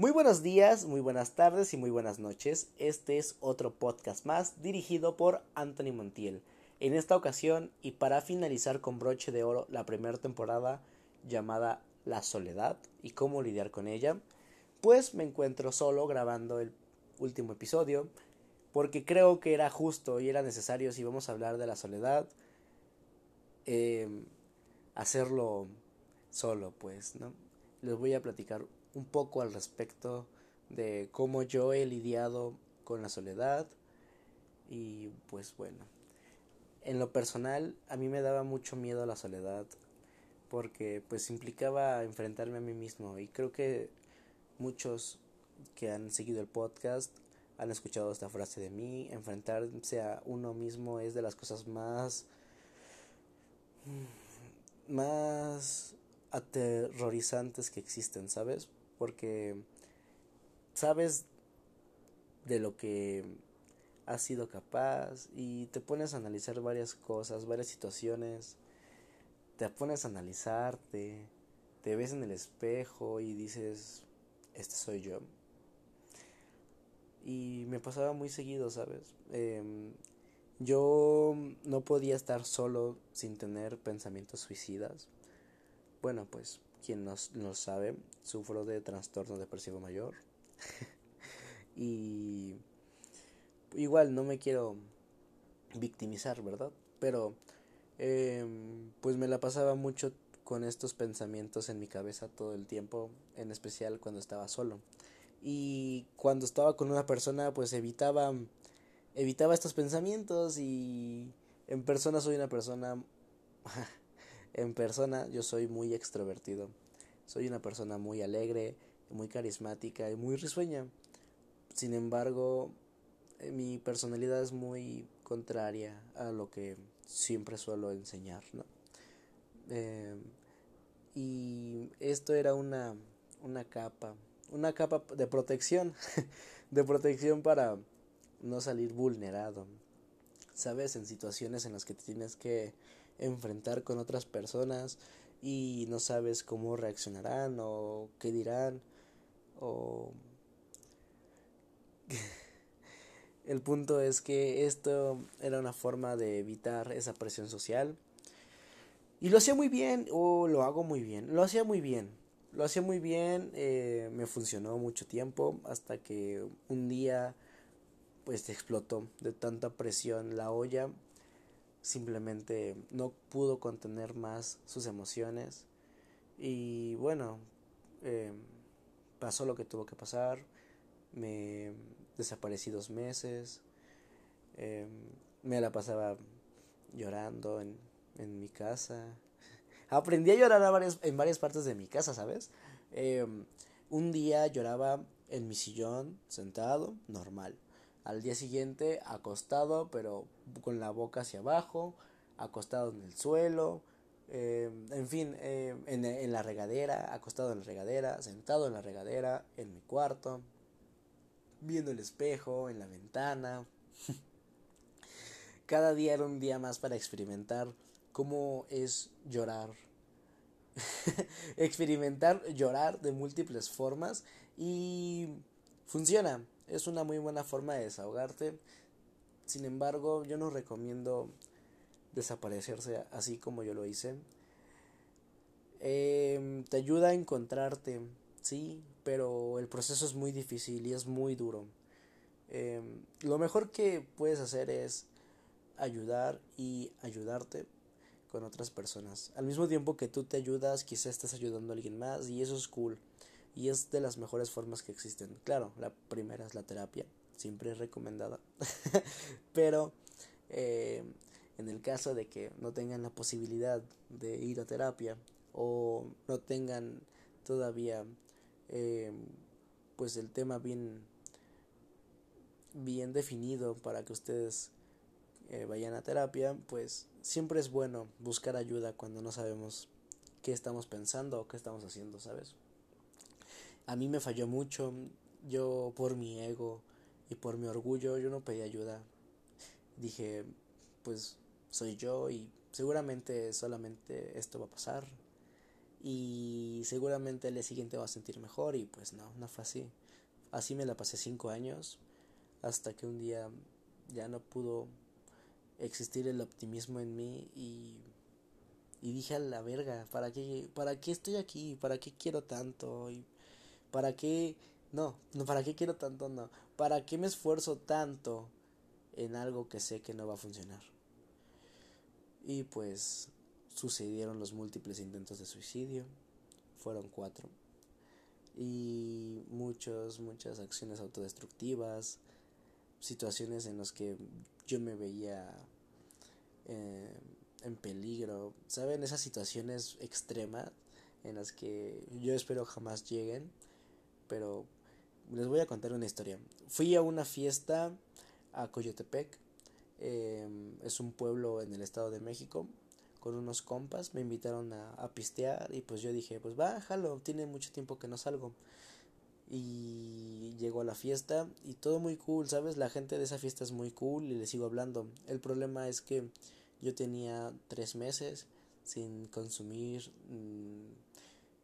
Muy buenos días, muy buenas tardes y muy buenas noches. Este es otro podcast más dirigido por Anthony Montiel. En esta ocasión y para finalizar con broche de oro la primera temporada llamada La soledad y cómo lidiar con ella, pues me encuentro solo grabando el último episodio porque creo que era justo y era necesario si vamos a hablar de la soledad em, hacerlo solo pues, ¿no? Les voy a platicar un poco al respecto de cómo yo he lidiado con la soledad y pues bueno, en lo personal a mí me daba mucho miedo la soledad porque pues implicaba enfrentarme a mí mismo y creo que muchos que han seguido el podcast han escuchado esta frase de mí, enfrentarse a uno mismo es de las cosas más más aterrorizantes que existen, ¿sabes? Porque sabes de lo que has sido capaz y te pones a analizar varias cosas, varias situaciones, te pones a analizarte, te ves en el espejo y dices, este soy yo. Y me pasaba muy seguido, ¿sabes? Em, yo no podía estar solo sin tener pensamientos suicidas. Bueno, pues quien no lo sabe, sufro de trastorno depresivo mayor. y igual no me quiero victimizar, ¿verdad? Pero em, pues me la pasaba mucho con estos pensamientos en mi cabeza todo el tiempo, en especial cuando estaba solo. Y cuando estaba con una persona, pues evitaba evitaba estos pensamientos y en persona soy una persona en persona yo soy muy extrovertido. Soy una persona muy alegre, muy carismática y muy risueña. Sin embargo, eh, mi personalidad es muy contraria a lo que siempre suelo enseñar, ¿no? Eh, y esto era una, una capa, una capa de protección, de protección para no salir vulnerado, ¿sabes? En situaciones en las que tienes que enfrentar con otras personas y no sabes cómo reaccionarán o qué dirán o el punto es que esto era una forma de evitar esa presión social y lo hacía muy bien o lo hago muy bien lo hacía muy bien lo hacía muy bien eh, me funcionó mucho tiempo hasta que un día pues explotó de tanta presión la olla. Simplemente no pudo contener más sus emociones. Y bueno eh, pasó lo que tuvo que pasar. Me desaparecí dos meses. Eh, me la pasaba llorando en, en mi casa. Aprendí a llorar en varias partes de mi casa sabes eh, un día lloraba en mi sillón sentado normal al día siguiente acostado pero con la boca hacia abajo, acostado en el suelo, eh, en fin, eh, en, en, la regadera, acostado en la regadera, sentado en la regadera, en mi cuarto, viendo el espejo, en la ventana. Cada día era un día más para experimentar cómo es llorar. experimentar llorar de múltiples formas y funciona es una muy buena forma de desahogarte. Sin embargo, yo no recomiendo desaparecerse así como yo lo hice. Em, te ayuda a encontrarte, sí, pero el proceso es muy difícil y es muy duro. Em, lo mejor que puedes hacer es ayudar y ayudarte con otras personas. Al mismo tiempo que tú te ayudas, quizás estás ayudando a alguien más y eso es cool y es de las mejores formas que existen. Claro, la primera es la terapia, siempre es recomendada, pero eh, en el caso de que no tengan la posibilidad de ir a terapia o no tengan todavía eh, pues el tema bien bien definido para que ustedes eh, vayan a terapia pues siempre es bueno buscar ayuda cuando no sabemos qué estamos pensando o qué estamos haciendo sabes a mí me falló mucho, yo por mi ego y por mi orgullo, yo no pedí ayuda. Dije, pues soy yo y seguramente solamente esto va a pasar. y seguramente el día siguiente va a sentir mejor y pues no, no fue así. Así me la pasé cinco años hasta que un día ya no pudo existir el optimismo en mí y, y dije a la verga, ¿para qué, ¿para qué estoy aquí? ¿Para qué quiero tanto? ¿Y ¿Para qué? No, no, ¿para qué quiero tanto? No. ¿Para qué me esfuerzo tanto en algo que sé que no va a funcionar? Y pues sucedieron los múltiples intentos de suicidio, fueron cuatro, y muchos, muchas acciones autodestructivas, situaciones en las que yo me veía eh, en peligro, ¿saben? Esas situaciones extremas en las que yo espero jamás lleguen, pero les voy a contar una historia. Fui a una fiesta a Coyotepec, em, es un pueblo en el Estado de México, con unos compas, me invitaron a, a pistear y pues yo dije, pues bájalo, tiene mucho tiempo que no salgo. Y llegó a la fiesta y todo muy cool, ¿sabes? La gente de esa fiesta es muy cool y le sigo hablando. El problema es que yo tenía tres meses sin consumir mm,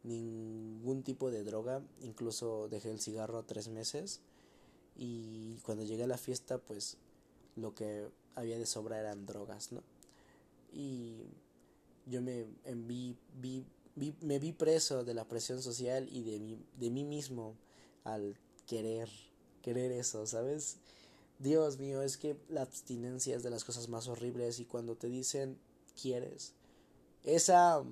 ningún tipo de droga, incluso dejé el cigarro tres meses y cuando llegué a la fiesta pues lo que había de sobra eran drogas, ¿no? Y yo me vi, me vi preso de la presión social y de mí, de mí mismo al querer, querer eso, ¿sabes? Dios mío, es que la abstinencia es de las cosas más horribles y cuando te dicen quieres, esa,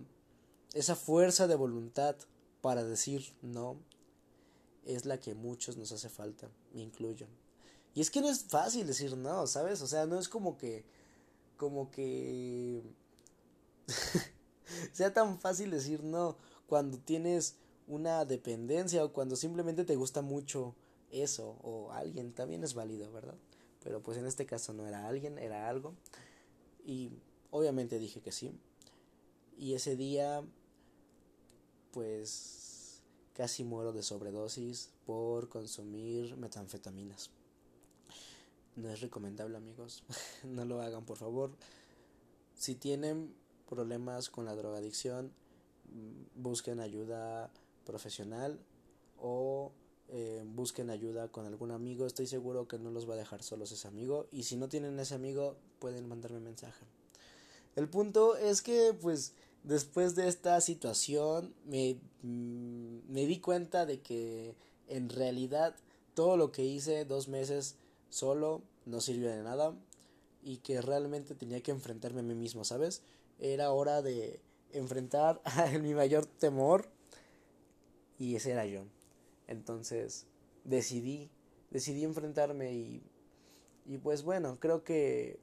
esa fuerza de voluntad para decir no es la que muchos nos hace falta, me incluyo. Y es que no es fácil decir no, ¿sabes? O sea, no es como que, como que sea tan fácil decir no cuando tienes una dependencia o cuando simplemente te gusta mucho eso o alguien también es válido, ¿verdad? Pero pues en este caso no era alguien, era algo. Y obviamente dije que sí. Y ese día pues casi muero de sobredosis por consumir metanfetaminas. No es recomendable amigos, no lo hagan por favor. Si tienen problemas con la drogadicción, mm, busquen ayuda profesional o eh, busquen ayuda con algún amigo. Estoy seguro que no los va a dejar solos ese amigo. Y si no tienen ese amigo, pueden mandarme mensaje. El punto es que, pues, después de esta situación, me, mm, me di cuenta de que en realidad todo lo que hice dos meses solo no sirvió de nada y que realmente tenía que enfrentarme a mí mismo, ¿sabes? Era hora de enfrentar a mi mayor temor y ese era yo. Entonces decidí, decidí enfrentarme y, y pues bueno, creo que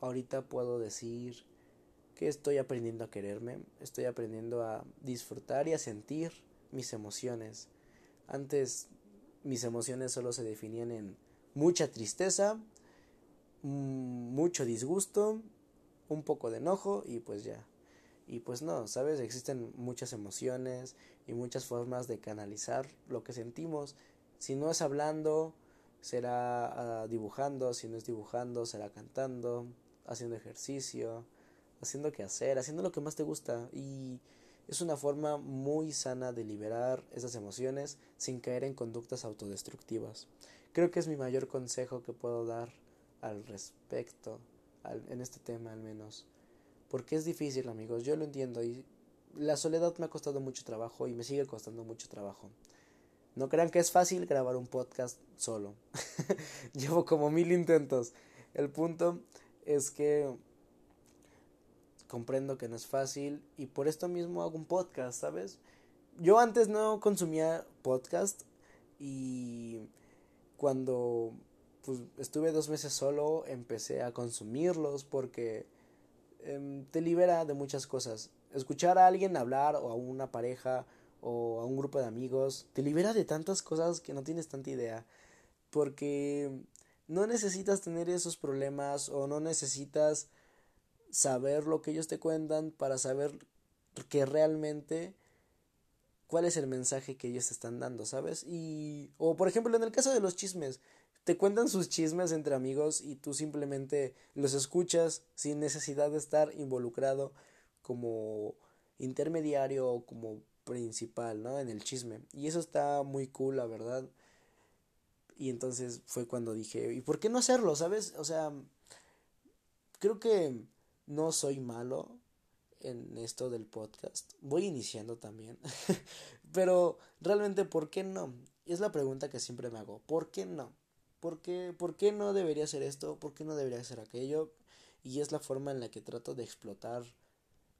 ahorita puedo decir estoy aprendiendo a quererme, estoy aprendiendo a disfrutar y a sentir mis emociones. Antes mis emociones solo se definían en mucha tristeza, mm, mucho disgusto, un poco de enojo y pues ya. Y pues no, ¿sabes? Existen muchas emociones y muchas formas de canalizar lo que sentimos. Si no es hablando, será uh, dibujando, si no es dibujando, será cantando, haciendo ejercicio, haciendo que hacer, haciendo lo que más te gusta. Y es una forma muy sana de liberar esas emociones sin caer en conductas autodestructivas. Creo que es mi mayor consejo que puedo dar al respecto, al, en este tema al menos. Porque es difícil, amigos, yo lo entiendo y la soledad me ha costado mucho trabajo y me sigue costando mucho trabajo. No crean que es fácil grabar un podcast solo. Llevo como mil intentos. El punto es que comprendo que no es fácil y por esto mismo hago un podcast, ¿sabes? Yo antes no consumía podcast y cuando pues, estuve dos meses solo empecé a consumirlos porque em, te libera de muchas cosas escuchar a alguien hablar o a una pareja o a un grupo de amigos te libera de tantas cosas que no tienes tanta idea porque no necesitas tener esos problemas o no necesitas saber lo que ellos te cuentan para saber que realmente cuál es el mensaje que ellos te están dando, ¿sabes? Y o por ejemplo en el caso de los chismes, te cuentan sus chismes entre amigos y tú simplemente los escuchas sin necesidad de estar involucrado como intermediario o como principal, ¿no? En el chisme. Y eso está muy cool, la verdad. Y entonces fue cuando dije, ¿y por qué no hacerlo? ¿Sabes? O sea, creo que no soy malo en esto del podcast. Voy iniciando también. Pero realmente, ¿por qué no? Es la pregunta que siempre me hago. ¿Por qué no? ¿Por qué, ¿Por qué no debería hacer esto? ¿Por qué no debería hacer aquello? Y es la forma en la que trato de explotar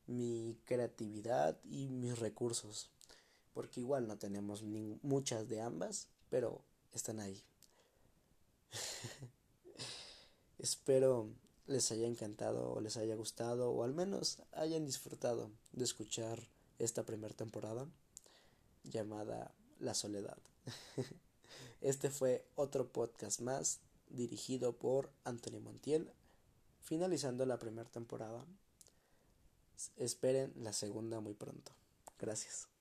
mi creatividad y mis recursos. Porque igual no tenemos muchas de ambas, pero están ahí. Espero les haya encantado o les haya gustado o al menos hayan disfrutado de escuchar esta primera temporada llamada La Soledad. Este fue otro podcast más dirigido por Anthony Montiel, finalizando la primera temporada. Esperen la segunda muy pronto. Gracias.